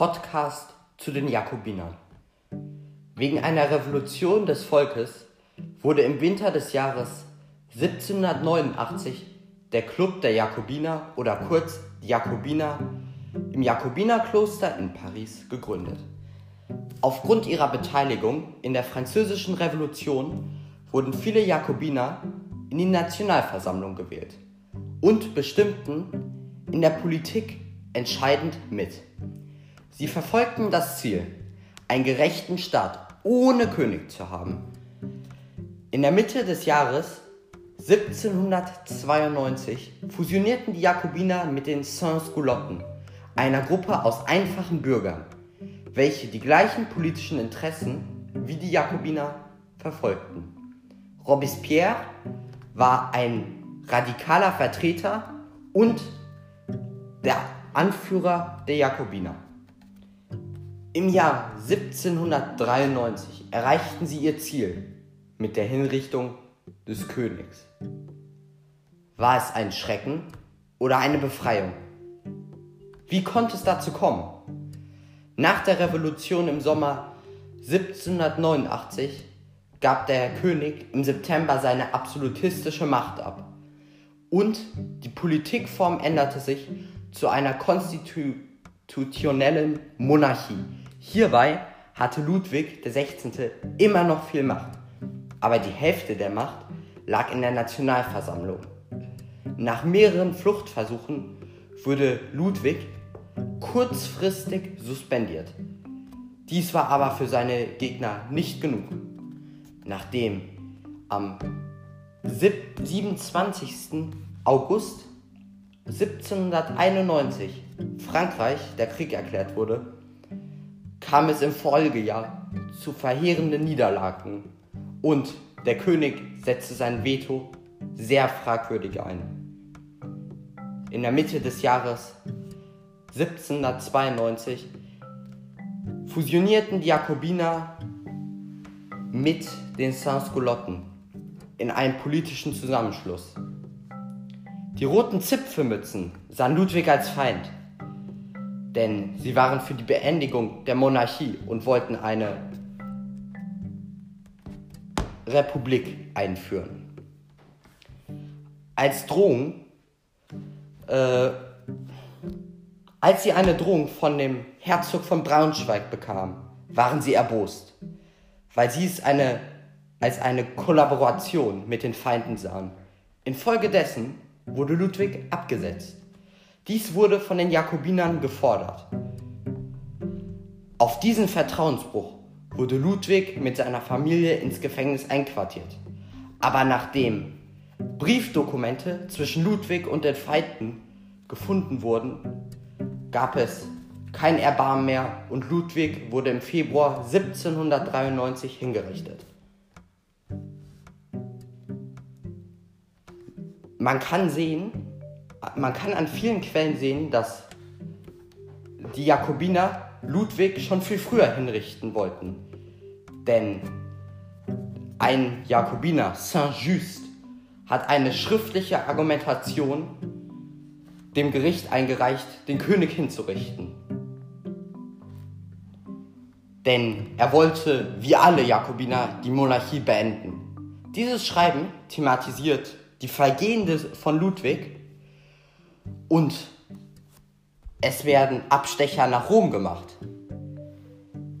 Podcast zu den Jakobinern. Wegen einer Revolution des Volkes wurde im Winter des Jahres 1789 der Club der Jakobiner oder kurz die Jakobiner im Jakobinerkloster in Paris gegründet. Aufgrund ihrer Beteiligung in der Französischen Revolution wurden viele Jakobiner in die Nationalversammlung gewählt und bestimmten in der Politik entscheidend mit. Sie verfolgten das Ziel, einen gerechten Staat ohne König zu haben. In der Mitte des Jahres 1792 fusionierten die Jakobiner mit den Sans-Culotten, einer Gruppe aus einfachen Bürgern, welche die gleichen politischen Interessen wie die Jakobiner verfolgten. Robespierre war ein radikaler Vertreter und der Anführer der Jakobiner. Im Jahr 1793 erreichten sie ihr Ziel mit der Hinrichtung des Königs. War es ein Schrecken oder eine Befreiung? Wie konnte es dazu kommen? Nach der Revolution im Sommer 1789 gab der König im September seine absolutistische Macht ab und die Politikform änderte sich zu einer konstitutionellen Monarchie. Hierbei hatte Ludwig XVI. immer noch viel Macht, aber die Hälfte der Macht lag in der Nationalversammlung. Nach mehreren Fluchtversuchen wurde Ludwig kurzfristig suspendiert. Dies war aber für seine Gegner nicht genug. Nachdem am 27. August 1791 Frankreich der Krieg erklärt wurde, kam es im Folgejahr zu verheerenden Niederlagen und der König setzte sein Veto sehr fragwürdig ein. In der Mitte des Jahres 1792 fusionierten die Jakobiner mit den Sans-Culotten in einen politischen Zusammenschluss. Die roten Zipfelmützen sahen Ludwig als Feind denn sie waren für die Beendigung der Monarchie und wollten eine Republik einführen. Als Drohung, äh, als sie eine Drohung von dem Herzog von Braunschweig bekamen, waren sie erbost, weil sie es eine, als eine Kollaboration mit den Feinden sahen. Infolgedessen wurde Ludwig abgesetzt. Dies wurde von den Jakobinern gefordert. Auf diesen Vertrauensbruch wurde Ludwig mit seiner Familie ins Gefängnis einquartiert. Aber nachdem Briefdokumente zwischen Ludwig und den Feinden gefunden wurden, gab es kein Erbarmen mehr und Ludwig wurde im Februar 1793 hingerichtet. Man kann sehen, man kann an vielen Quellen sehen, dass die Jakobiner Ludwig schon viel früher hinrichten wollten. Denn ein Jakobiner, Saint-Just, hat eine schriftliche Argumentation dem Gericht eingereicht, den König hinzurichten. Denn er wollte, wie alle Jakobiner, die Monarchie beenden. Dieses Schreiben thematisiert die Vergehen von Ludwig und es werden Abstecher nach Rom gemacht.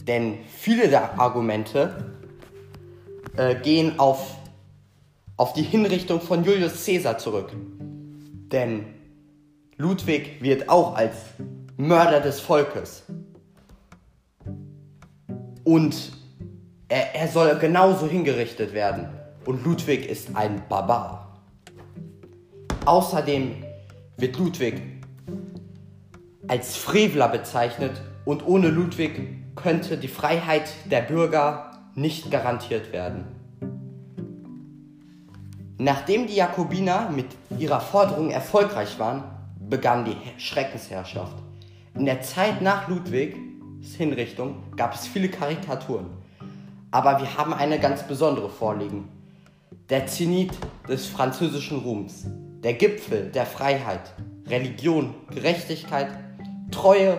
Denn viele der Argumente äh, gehen auf, auf die Hinrichtung von Julius Caesar zurück. Denn Ludwig wird auch als Mörder des Volkes. Und er, er soll genauso hingerichtet werden. Und Ludwig ist ein Barbar. Außerdem wird Ludwig als Frevler bezeichnet und ohne Ludwig könnte die Freiheit der Bürger nicht garantiert werden. Nachdem die Jakobiner mit ihrer Forderung erfolgreich waren, begann die Schreckensherrschaft. In der Zeit nach Ludwigs Hinrichtung gab es viele Karikaturen. Aber wir haben eine ganz besondere vorliegen. Der Zenit des französischen Ruhms der Gipfel der Freiheit, Religion, Gerechtigkeit, Treue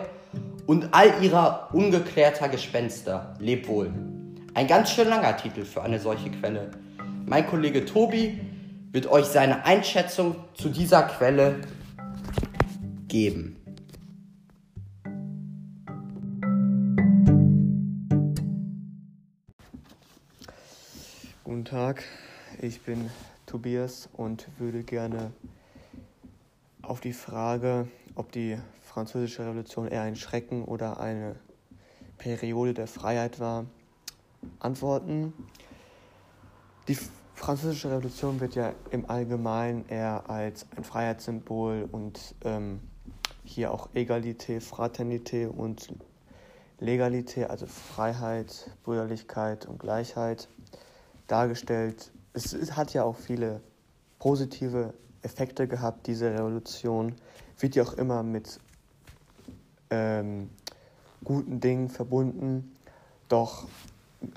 und all ihrer ungeklärter Gespenster. Leb wohl. Ein ganz schön langer Titel für eine solche Quelle. Mein Kollege Tobi wird euch seine Einschätzung zu dieser Quelle geben. Guten Tag, ich bin Tobias und würde gerne auf die Frage, ob die Französische Revolution eher ein Schrecken oder eine Periode der Freiheit war, antworten. Die Französische Revolution wird ja im Allgemeinen eher als ein Freiheitssymbol und ähm, hier auch Egalité, Fraternité und Legalité, also Freiheit, Brüderlichkeit und Gleichheit dargestellt. Es, hat ja auch viele positive Effekte gehabt, diese Revolution. Wird ja auch immer mit ähm, guten Dingen verbunden. Doch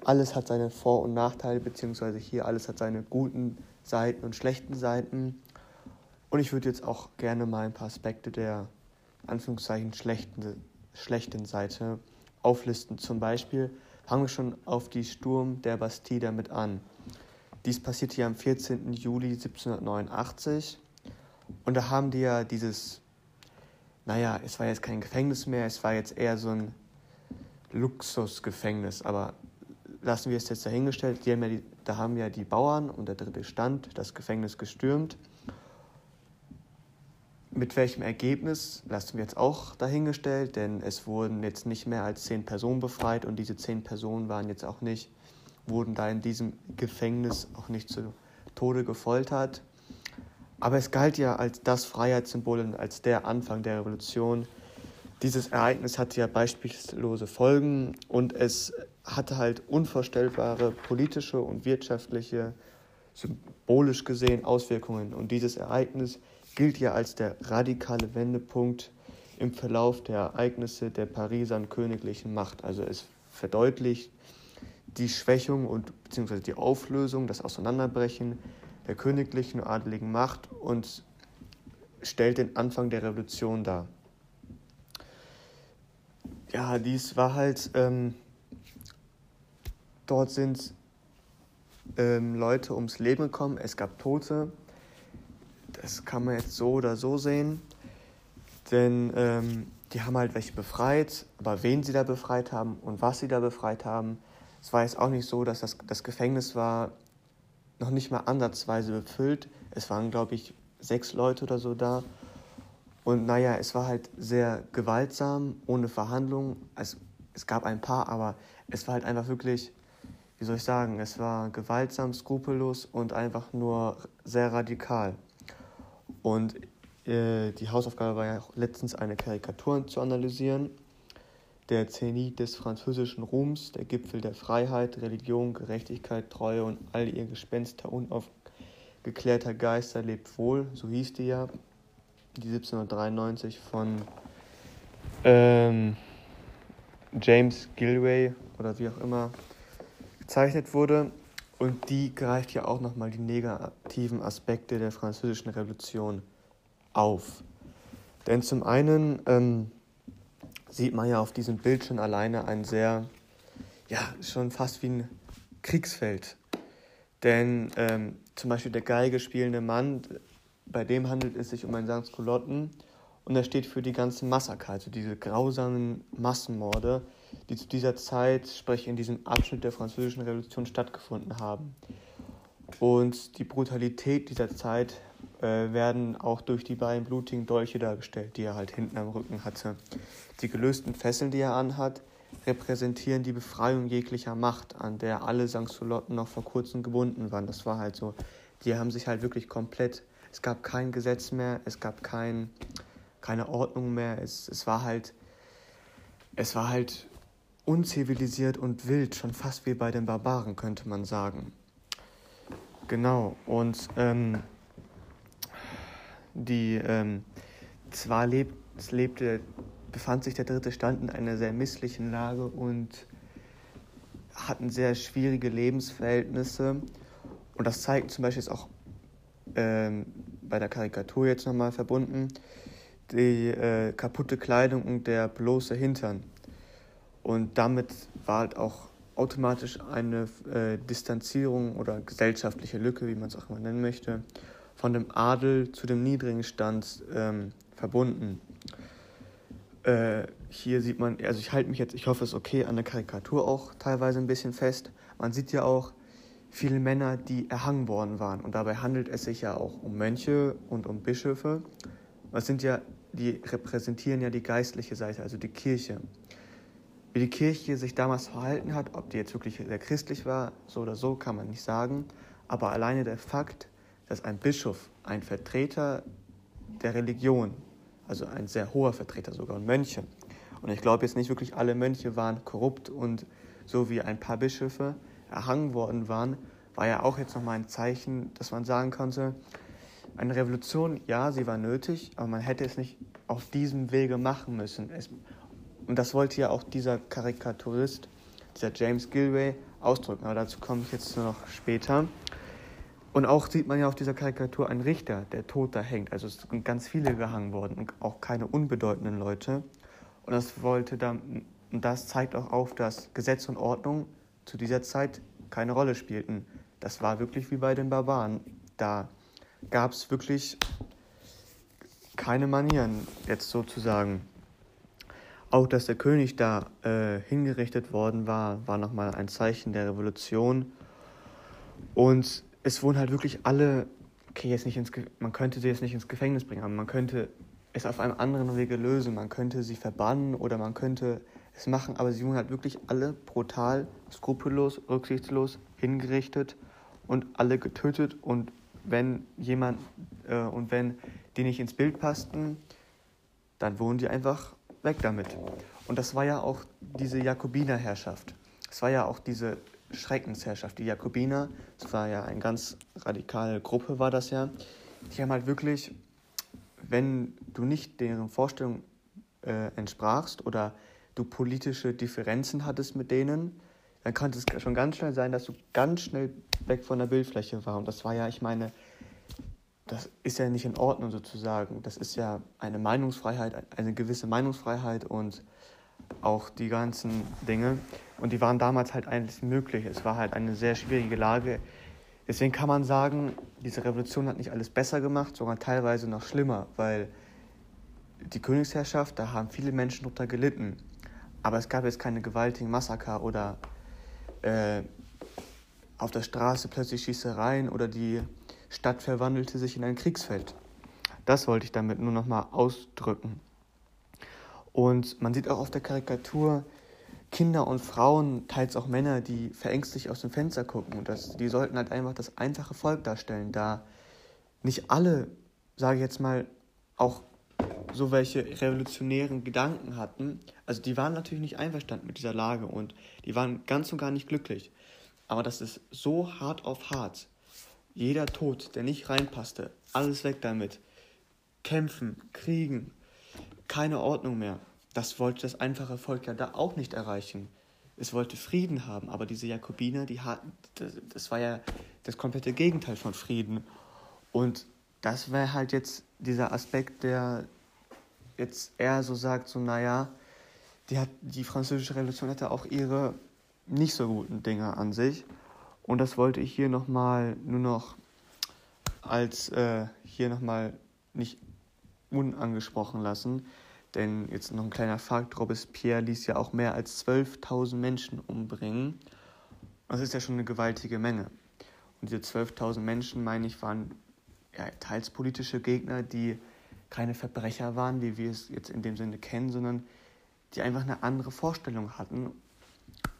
alles hat seine Vor- und Nachteile, beziehungsweise hier alles hat seine guten Seiten und schlechten Seiten. Und ich würde jetzt auch gerne mal ein paar Aspekte der Anführungszeichen schlechten, schlechten Seite auflisten. Zum Beispiel fangen wir schon auf die Sturm der Bastille damit an. Dies passierte ja am 14. Juli 1789 und da haben die ja dieses, naja, es war jetzt kein Gefängnis mehr, es war jetzt eher so ein Luxusgefängnis, aber lassen wir es jetzt dahingestellt. Haben ja die, da haben ja die Bauern und der dritte Stand das Gefängnis gestürmt. Mit welchem Ergebnis lassen wir jetzt auch dahingestellt, denn es wurden jetzt nicht mehr als zehn Personen befreit und diese zehn Personen waren jetzt auch nicht, wurden da in diesem Gefängnis auch nicht zu Tode gefoltert. Aber es galt ja als das Freiheitssymbol und als der Anfang der Revolution. Dieses Ereignis hatte ja beispiellose Folgen und es hatte halt unvorstellbare politische und wirtschaftliche, symbolisch gesehen Auswirkungen. Und dieses Ereignis gilt ja als der radikale Wendepunkt im Verlauf der Ereignisse der Pariser königlichen Macht. Also es verdeutlicht die Schwächung und beziehungsweise die Auflösung, das Auseinanderbrechen der königlichen und adeligen Macht und stellt den Anfang der Revolution dar. Ja, dies war halt ähm, Dort sind ähm, Leute ums Leben gekommen, es gab Tote. Das kann man jetzt so oder so sehen. Denn ähm, die haben halt welche befreit, aber wen sie da befreit haben und was sie da befreit haben. Es war jetzt auch nicht so, dass das, das Gefängnis war noch nicht mal ansatzweise befüllt. Es waren, glaube ich, sechs Leute oder so da. Und naja, es war halt sehr gewaltsam, ohne Verhandlungen. Es, es gab ein paar, aber es war halt einfach wirklich wie soll ich sagen, es war gewaltsam, skrupellos und einfach nur sehr radikal. Und äh, die Hausaufgabe war ja auch letztens eine Karikatur zu analysieren. Der Zenit des französischen Ruhms, der Gipfel der Freiheit, Religion, Gerechtigkeit, Treue und all ihr Gespenster unaufgeklärter Geister lebt wohl, so hieß die ja, die 1793 von ähm, James Gilway oder wie auch immer gezeichnet wurde. Und die greift ja auch nochmal die negativen Aspekte der Französischen Revolution auf. Denn zum einen ähm, sieht man ja auf diesem Bild schon alleine ein sehr, ja, schon fast wie ein Kriegsfeld. Denn ähm, zum Beispiel der Geige spielende Mann, bei dem handelt es sich um einen St. Culotten und er steht für die ganzen Massaker, also diese grausamen Massenmorde, die zu dieser Zeit, sprich in diesem Abschnitt der Französischen Revolution stattgefunden haben. Und die Brutalität dieser Zeit werden auch durch die beiden blutigen Dolche dargestellt, die er halt hinten am Rücken hatte. Die gelösten Fesseln, die er anhat, repräsentieren die Befreiung jeglicher Macht, an der alle Sansculotten noch vor kurzem gebunden waren. Das war halt so. Die haben sich halt wirklich komplett, es gab kein Gesetz mehr, es gab kein, keine Ordnung mehr, es, es war halt, es war halt unzivilisiert und wild, schon fast wie bei den Barbaren, könnte man sagen. Genau, und ähm, die ähm, zwar lebt, lebte, befand sich der dritte Stand in einer sehr misslichen Lage und hatten sehr schwierige Lebensverhältnisse. Und das zeigt zum Beispiel jetzt auch ähm, bei der Karikatur jetzt nochmal verbunden, die äh, kaputte Kleidung und der bloße Hintern. Und damit war halt auch automatisch eine äh, Distanzierung oder gesellschaftliche Lücke, wie man es auch immer nennen möchte, von dem Adel zu dem niedrigen Stand ähm, verbunden. Äh, hier sieht man, also ich halte mich jetzt, ich hoffe es okay, an der Karikatur auch teilweise ein bisschen fest. Man sieht ja auch viele Männer, die erhangen worden waren. Und dabei handelt es sich ja auch um Mönche und um Bischöfe. Das sind ja, die repräsentieren ja die geistliche Seite, also die Kirche. Wie die Kirche sich damals verhalten hat, ob die jetzt wirklich sehr christlich war, so oder so, kann man nicht sagen. Aber alleine der Fakt, dass ein Bischof, ein Vertreter der Religion, also ein sehr hoher Vertreter sogar, und Mönche, und ich glaube jetzt nicht wirklich alle Mönche waren korrupt und so wie ein paar Bischöfe erhangen worden waren, war ja auch jetzt nochmal ein Zeichen, dass man sagen konnte, eine Revolution, ja, sie war nötig, aber man hätte es nicht auf diesem Wege machen müssen. Es, und das wollte ja auch dieser Karikaturist, dieser James Gilway, ausdrücken. Aber dazu komme ich jetzt noch später. Und auch sieht man ja auf dieser Karikatur einen Richter, der tot da hängt. Also es sind ganz viele gehangen worden und auch keine unbedeutenden Leute. Und das wollte dann, und das zeigt auch auf, dass Gesetz und Ordnung zu dieser Zeit keine Rolle spielten. Das war wirklich wie bei den Barbaren. Da gab es wirklich keine Manieren, jetzt sozusagen. Auch dass der König da äh, hingerichtet worden war, war nochmal ein Zeichen der Revolution. Und es wurden halt wirklich alle, okay, jetzt nicht ins, man könnte sie jetzt nicht ins Gefängnis bringen, aber man könnte es auf einem anderen Wege lösen. Man könnte sie verbannen oder man könnte es machen, aber sie wurden halt wirklich alle brutal, skrupellos, rücksichtslos hingerichtet und alle getötet. Und wenn jemand äh, und wenn die nicht ins Bild passten, dann wurden die einfach weg damit. Und das war ja auch diese Jakobinerherrschaft. Es war ja auch diese Schreckensherrschaft. Die Jakobiner, das war ja eine ganz radikale Gruppe, war das ja. Die haben halt wirklich, wenn du nicht deren Vorstellung äh, entsprachst oder du politische Differenzen hattest mit denen, dann konnte es schon ganz schnell sein, dass du ganz schnell weg von der Bildfläche war. Und das war ja, ich meine, das ist ja nicht in Ordnung sozusagen. Das ist ja eine Meinungsfreiheit, eine gewisse Meinungsfreiheit und auch die ganzen Dinge. Und die waren damals halt eigentlich möglich. Es war halt eine sehr schwierige Lage. Deswegen kann man sagen, diese Revolution hat nicht alles besser gemacht, sondern teilweise noch schlimmer, weil die Königsherrschaft, da haben viele Menschen darunter gelitten. Aber es gab jetzt keine gewaltigen Massaker oder äh, auf der Straße plötzlich Schießereien oder die Stadt verwandelte sich in ein Kriegsfeld. Das wollte ich damit nur noch mal ausdrücken. Und man sieht auch auf der Karikatur Kinder und Frauen, teils auch Männer, die verängstigt aus dem Fenster gucken. Und das, die sollten halt einfach das einfache Volk darstellen, da nicht alle, sage ich jetzt mal, auch so welche revolutionären Gedanken hatten. Also die waren natürlich nicht einverstanden mit dieser Lage und die waren ganz und gar nicht glücklich. Aber das ist so hart auf hart. Jeder Tod, der nicht reinpasste, alles weg damit. Kämpfen, kriegen, keine Ordnung mehr. Das wollte das einfache Volk ja da auch nicht erreichen. Es wollte Frieden haben, aber diese Jakobiner, die hatten, das, war ja das komplette Gegenteil von Frieden. Und das wäre halt jetzt dieser Aspekt, der jetzt eher so sagt, so naja, die, hat, die französische Revolution hatte auch ihre nicht so guten Dinge an sich. Und das wollte ich hier nochmal nur noch als äh, hier nochmal nicht unangesprochen lassen. Denn jetzt noch ein kleiner Fakt, Robespierre ließ ja auch mehr als 12.000 Menschen umbringen. Das ist ja schon eine gewaltige Menge. Und diese 12.000 Menschen, meine ich, waren ja, teils politische Gegner, die keine Verbrecher waren, wie wir es jetzt in dem Sinne kennen, sondern die einfach eine andere Vorstellung hatten.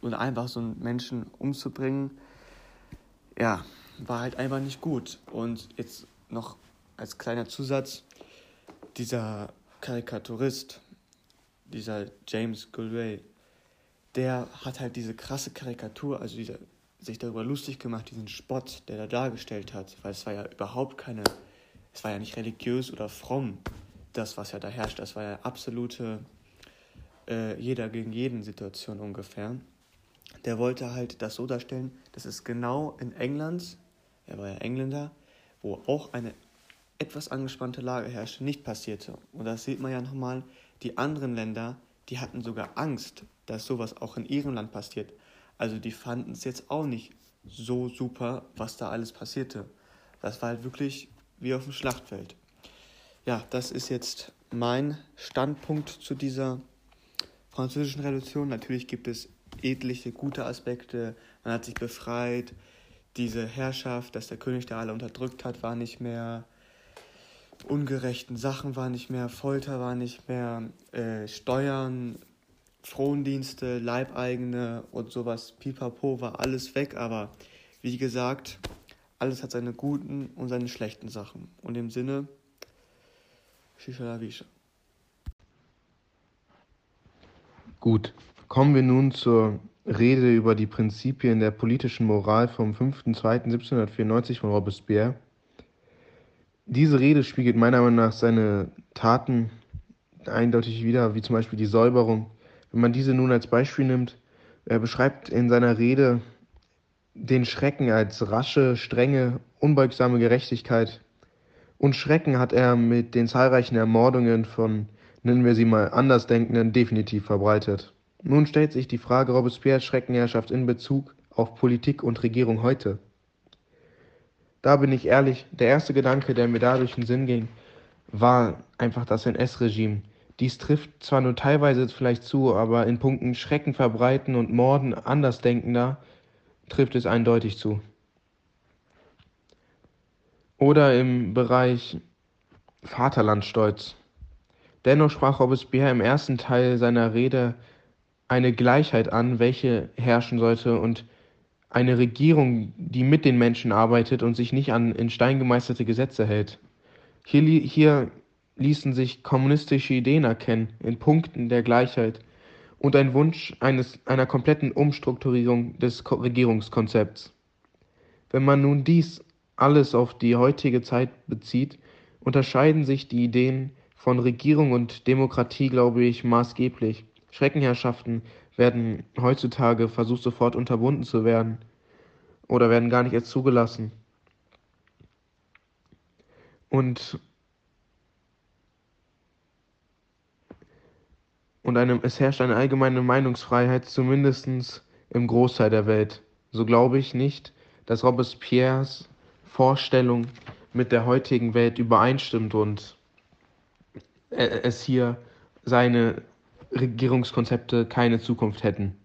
Und einfach so einen Menschen umzubringen, ja, war halt einfach nicht gut. Und jetzt noch als kleiner Zusatz, dieser Karikaturist, dieser James Gulway, der hat halt diese krasse Karikatur, also dieser, sich darüber lustig gemacht, diesen Spott, der er dargestellt hat, weil es war ja überhaupt keine, es war ja nicht religiös oder fromm, das, was ja da herrscht, das war ja absolute äh, jeder gegen jeden Situation ungefähr. Der wollte halt das so darstellen, dass es genau in England, er war ja Engländer, wo auch eine etwas angespannte Lage herrschte, nicht passierte. Und das sieht man ja nochmal, die anderen Länder, die hatten sogar Angst, dass sowas auch in ihrem Land passiert. Also die fanden es jetzt auch nicht so super, was da alles passierte. Das war halt wirklich wie auf dem Schlachtfeld. Ja, das ist jetzt mein Standpunkt zu dieser französischen Revolution. Natürlich gibt es etliche gute Aspekte. Man hat sich befreit. Diese Herrschaft, dass der König da alle unterdrückt hat, war nicht mehr. Ungerechten Sachen war nicht mehr. Folter war nicht mehr. Äh, Steuern, Frondienste, Leibeigene und sowas. Pipapo war alles weg. Aber wie gesagt, alles hat seine guten und seine schlechten Sachen. Und im Sinne, Shisha la Visha. Gut, kommen wir nun zur Rede über die Prinzipien der politischen Moral vom 5.2.1794 von Robespierre. Diese Rede spiegelt meiner Meinung nach seine Taten eindeutig wider, wie zum Beispiel die Säuberung. Wenn man diese nun als Beispiel nimmt, er beschreibt in seiner Rede den Schrecken als rasche, strenge, unbeugsame Gerechtigkeit. Und Schrecken hat er mit den zahlreichen Ermordungen von nennen wir sie mal Andersdenkenden, definitiv verbreitet. Nun stellt sich die Frage Robespierres Schreckenherrschaft in Bezug auf Politik und Regierung heute. Da bin ich ehrlich, der erste Gedanke, der mir da durch den Sinn ging, war einfach das NS-Regime. Dies trifft zwar nur teilweise vielleicht zu, aber in Punkten Schrecken verbreiten und Morden Andersdenkender trifft es eindeutig zu. Oder im Bereich Vaterlandstolz. Dennoch sprach Robespierre im ersten Teil seiner Rede eine Gleichheit an, welche herrschen sollte, und eine Regierung, die mit den Menschen arbeitet und sich nicht an in Stein gemeisterte Gesetze hält. Hier, hier ließen sich kommunistische Ideen erkennen, in Punkten der Gleichheit, und ein Wunsch eines, einer kompletten Umstrukturierung des Regierungskonzepts. Wenn man nun dies alles auf die heutige Zeit bezieht, unterscheiden sich die Ideen von Regierung und Demokratie, glaube ich, maßgeblich. Schreckenherrschaften werden heutzutage versucht sofort unterbunden zu werden oder werden gar nicht erst zugelassen. Und, und eine, es herrscht eine allgemeine Meinungsfreiheit, zumindest im Großteil der Welt. So glaube ich nicht, dass Robespierres Vorstellung mit der heutigen Welt übereinstimmt und es hier seine Regierungskonzepte keine Zukunft hätten.